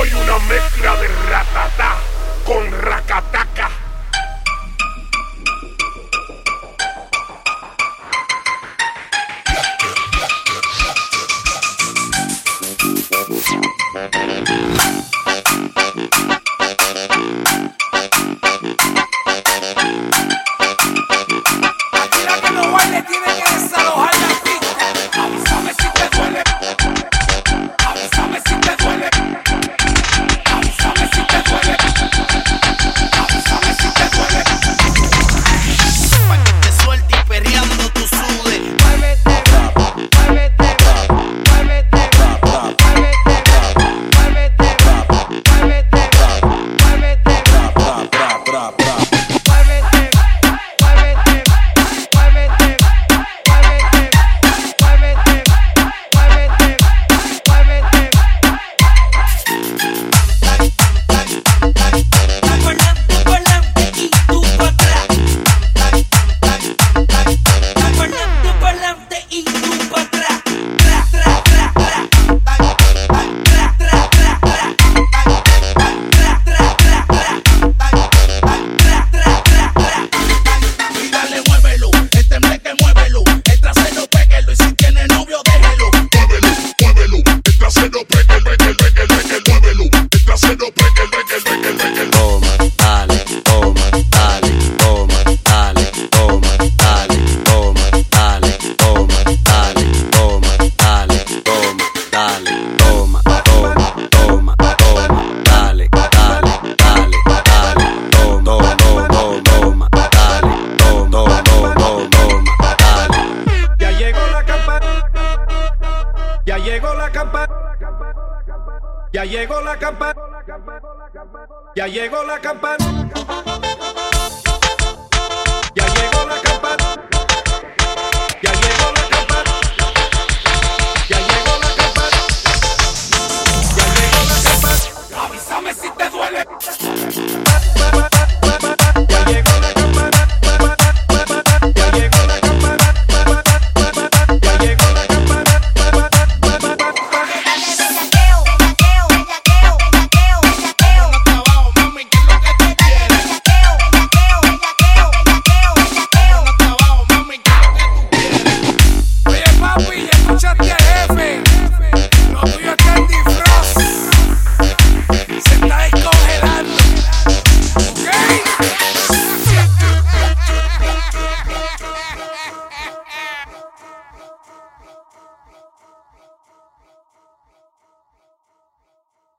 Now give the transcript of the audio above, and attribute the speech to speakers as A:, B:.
A: Soy una mezcla de ratatá con racataca.
B: Ya llegó la campana. Ya llegó la campana.